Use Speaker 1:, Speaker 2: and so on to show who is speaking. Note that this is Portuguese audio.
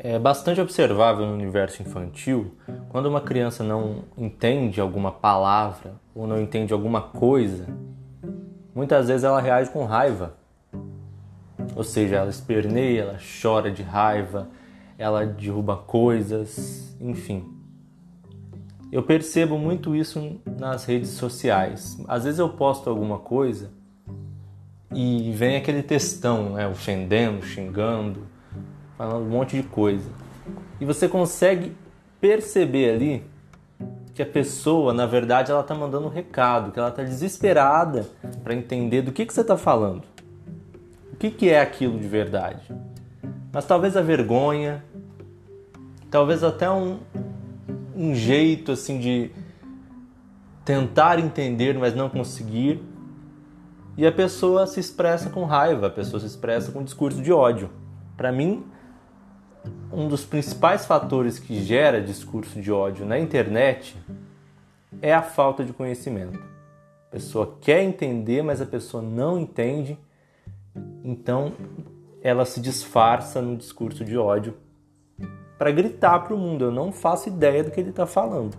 Speaker 1: É bastante observável no universo infantil quando uma criança não entende alguma palavra ou não entende alguma coisa, muitas vezes ela reage com raiva. Ou seja, ela esperneia, ela chora de raiva, ela derruba coisas, enfim. Eu percebo muito isso nas redes sociais. Às vezes eu posto alguma coisa e vem aquele textão, né, ofendendo, xingando, falando um monte de coisa. E você consegue perceber ali que a pessoa, na verdade, ela está mandando um recado, que ela está desesperada para entender do que, que você está falando. O que, que é aquilo de verdade. Mas talvez a vergonha, talvez até um, um jeito assim de tentar entender, mas não conseguir. E a pessoa se expressa com raiva, a pessoa se expressa com discurso de ódio. Para mim, um dos principais fatores que gera discurso de ódio na internet é a falta de conhecimento. A pessoa quer entender, mas a pessoa não entende, então ela se disfarça no discurso de ódio para gritar para o mundo: eu não faço ideia do que ele está falando.